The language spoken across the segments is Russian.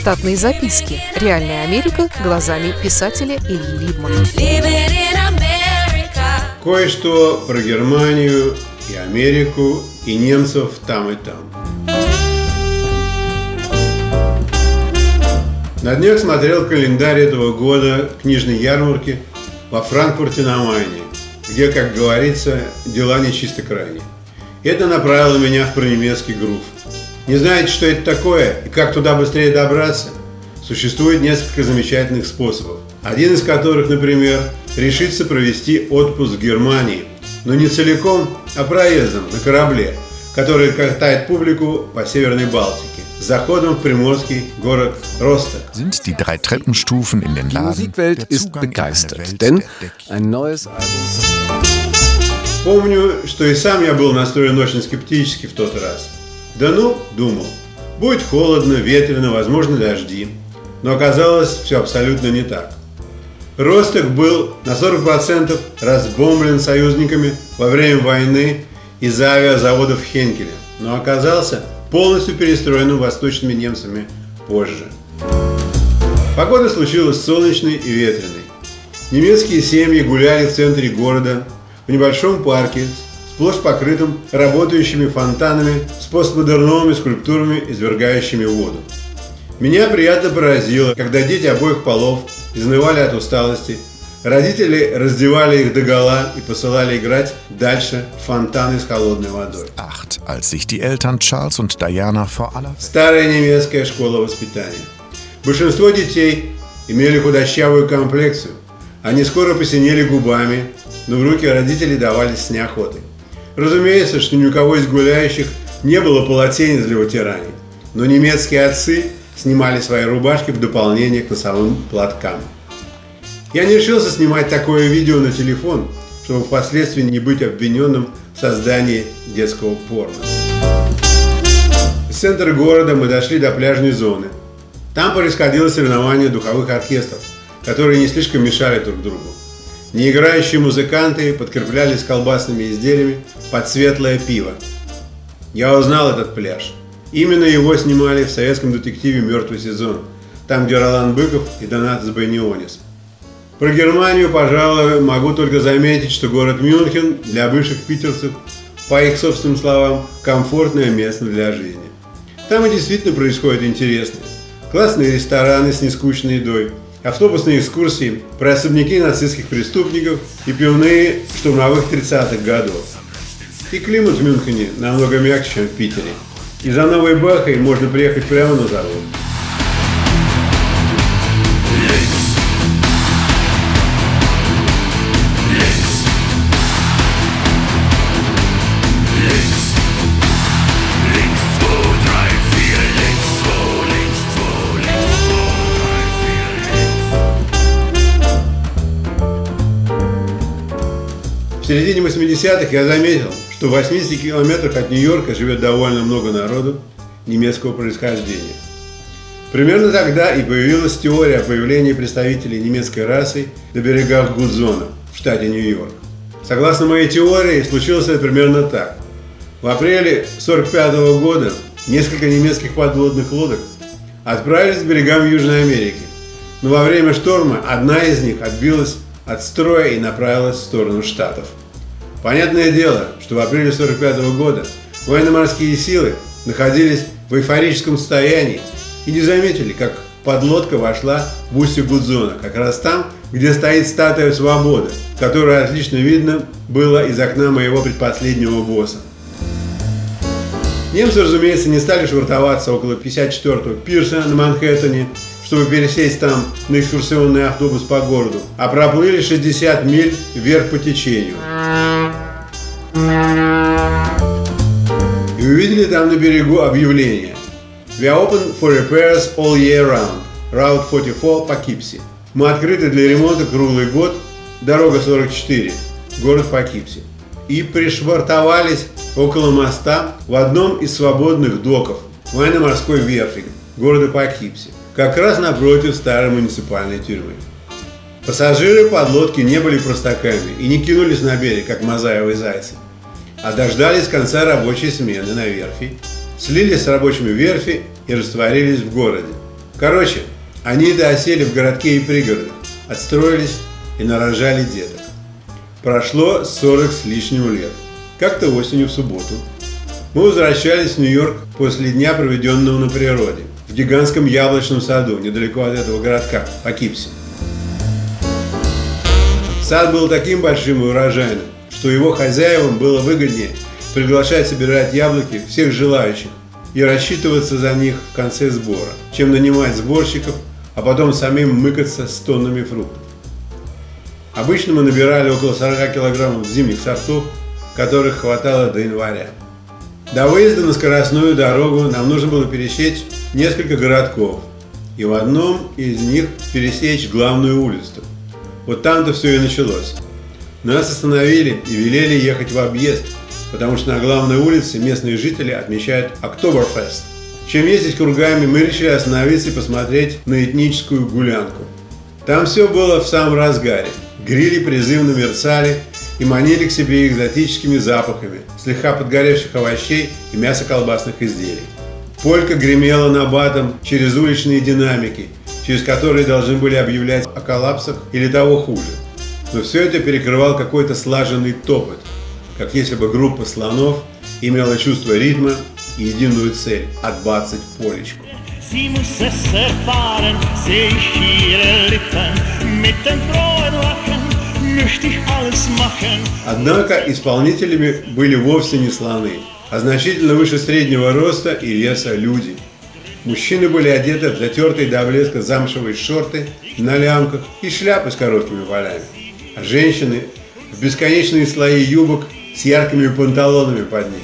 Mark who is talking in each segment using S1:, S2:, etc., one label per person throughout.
S1: Штатные записки. Реальная Америка глазами писателя Ильи Либмана.
S2: Кое-что про Германию и Америку, и немцев там и там. На днях смотрел календарь этого года книжной ярмарки во Франкфурте на Майне, где, как говорится, дела не чисто крайне. Это направило меня в пронемецкий грув. Не знаете, что это такое и как туда быстрее добраться? Существует несколько замечательных способов. Один из которых, например, решиться провести отпуск в Германии, но не целиком, а проездом на корабле, который катает публику по Северной Балтике, с заходом в приморский город Росток.
S3: Sind die drei Treppenstufen in den
S4: Die
S3: Laden
S4: Musikwelt
S3: der
S4: ist begeistert, denn ein neues Album.
S2: Помню, что и сам я был настроен очень скептически в тот раз. Да ну, думал, будет холодно, ветрено, возможно дожди. Но оказалось все абсолютно не так. Росток был на 40% разбомблен союзниками во время войны из-за авиазаводов Хенкеля, но оказался полностью перестроенным восточными немцами позже. Погода случилась солнечной и ветреной. Немецкие семьи гуляли в центре города, в небольшом парке, сплошь покрытым работающими фонтанами с постмодерновыми скульптурами, извергающими воду. Меня приятно поразило, когда дети обоих полов изнывали от усталости, родители раздевали их догола и посылали играть дальше в фонтаны с холодной водой.
S3: Als sich die Eltern Charles und Diana vor aller
S2: Старая немецкая школа воспитания. Большинство детей имели худощавую комплекцию. Они скоро посинели губами, но в руки родителей давались с неохотой. Разумеется, что ни у кого из гуляющих не было полотенец для вытираний, но немецкие отцы снимали свои рубашки в дополнение к носовым платкам. Я не решился снимать такое видео на телефон, чтобы впоследствии не быть обвиненным в создании детского порно. Из центра города мы дошли до пляжной зоны. Там происходило соревнование духовых оркестров, которые не слишком мешали друг другу. Неиграющие музыканты подкреплялись колбасными изделиями под светлое пиво. Я узнал этот пляж. Именно его снимали в советском детективе «Мертвый сезон», там, где Ролан Быков и Донат Сбайнионис. Про Германию, пожалуй, могу только заметить, что город Мюнхен для бывших питерцев, по их собственным словам, комфортное место для жизни. Там и действительно происходит интересное. Классные рестораны с нескучной едой, автобусные экскурсии про особняки нацистских преступников и пивные штурмовых 30-х годов. И климат в Мюнхене намного мягче, чем в Питере. И за Новой Бахой можно приехать прямо на завод. Середине 80-х я заметил, что в 80 километрах от Нью-Йорка живет довольно много народу немецкого происхождения. Примерно тогда и появилась теория о появлении представителей немецкой расы на берегах Гудзона в штате Нью-Йорк. Согласно моей теории, случилось это примерно так. В апреле 1945 года несколько немецких подводных лодок отправились к берегам Южной Америки. Но во время шторма одна из них отбилась от строя и направилась в сторону Штатов. Понятное дело, что в апреле 1945 года военно-морские силы находились в эйфорическом состоянии и не заметили, как подлодка вошла в устье Гудзона, как раз там, где стоит статуя свободы, которую отлично видно было из окна моего предпоследнего босса. Немцы, разумеется, не стали швартоваться около 54-го пирса на Манхэттене, чтобы пересесть там на экскурсионный автобус по городу, а проплыли 60 миль вверх по течению. И увидели там на берегу объявление We are open for repairs all year round. Route 44 Poughkeepsie. Мы открыты для ремонта круглый год. Дорога 44. Город Poughkeepsie. И пришвартовались около моста в одном из свободных доков военно-морской верфи города Poughkeepsie. Как раз напротив старой муниципальной тюрьмы. Пассажиры подлодки не были простаками и не кинулись на берег, как мозаевые зайцы, а дождались конца рабочей смены на верфи, слились с рабочими верфи и растворились в городе. Короче, они-то осели в городке и пригородах, отстроились и нарожали деток. Прошло 40 с лишним лет. Как-то осенью в субботу мы возвращались в Нью-Йорк после дня, проведенного на природе, в гигантском яблочном саду, недалеко от этого городка, Покипси. Сад был таким большим и урожайным, что его хозяевам было выгоднее приглашать собирать яблоки всех желающих и рассчитываться за них в конце сбора, чем нанимать сборщиков, а потом самим мыкаться с тоннами фруктов. Обычно мы набирали около 40 килограммов зимних сортов, которых хватало до января. До выезда на скоростную дорогу нам нужно было пересечь несколько городков и в одном из них пересечь главную улицу. Вот там-то все и началось. Нас остановили и велели ехать в объезд, потому что на главной улице местные жители отмечают Октоберфест. Чем ездить кругами, мы решили остановиться и посмотреть на этническую гулянку. Там все было в самом разгаре. Грили призывно мерцали, и манили к себе экзотическими запахами, слегка подгоревших овощей и мяса колбасных изделий. Полька гремела на батом через уличные динамики, через которые должны были объявлять о коллапсах или того хуже. Но все это перекрывал какой-то слаженный топот, как если бы группа слонов имела чувство ритма и единую цель – отбацать полечку. Однако исполнителями были вовсе не слоны, а значительно выше среднего роста и веса люди. Мужчины были одеты в затертые до блеска замшевые шорты на лямках и шляпы с короткими полями, женщины в бесконечные слои юбок с яркими панталонами под ними.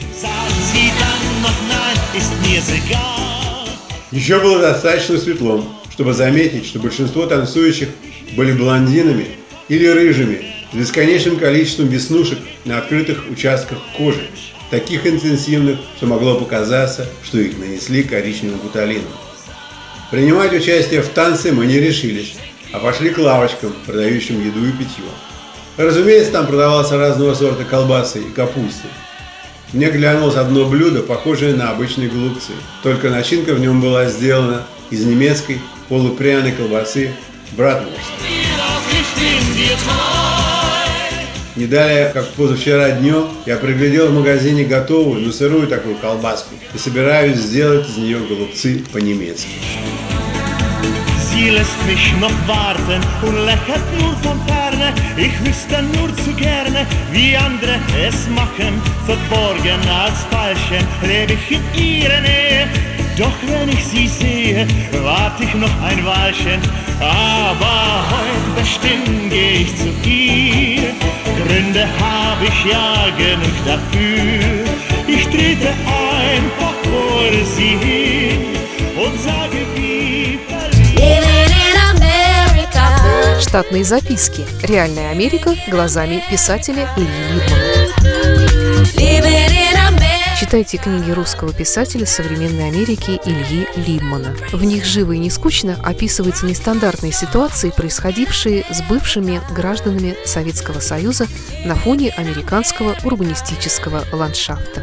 S2: Еще было достаточно светло, чтобы заметить, что большинство танцующих были блондинами или рыжими, с бесконечным количеством веснушек на открытых участках кожи, таких интенсивных, что могло показаться, что их нанесли коричневым гуталином. Принимать участие в танце мы не решились, а пошли к лавочкам, продающим еду и питье. Разумеется, там продавался разного сорта колбасы и капусты. Мне глянулось одно блюдо, похожее на обычные голубцы, только начинка в нем была сделана из немецкой полупряной колбасы братвурст. Не далее, как позавчера днем, я приглядел в магазине готовую, но сырую такую колбаску и собираюсь сделать из нее голубцы по-немецки. Sie lässt mich noch warten und lächelt nur von ferne. Ich wüsste nur zu gerne, wie andere es machen. Verborgen als Falschen lebe ich in ihrer Nähe. Doch wenn ich sie sehe, warte ich noch ein Weilchen. Aber heute bestimmt gehe ich zu ihr. Gründe habe ich ja genug dafür. Ich trete einfach vor sie hin
S1: Штатные записки. Реальная Америка глазами писателя Ильи Либмана. Читайте книги русского писателя современной Америки Ильи Либмана. В них живо и не скучно описываются нестандартные ситуации, происходившие с бывшими гражданами Советского Союза на фоне американского урбанистического ландшафта.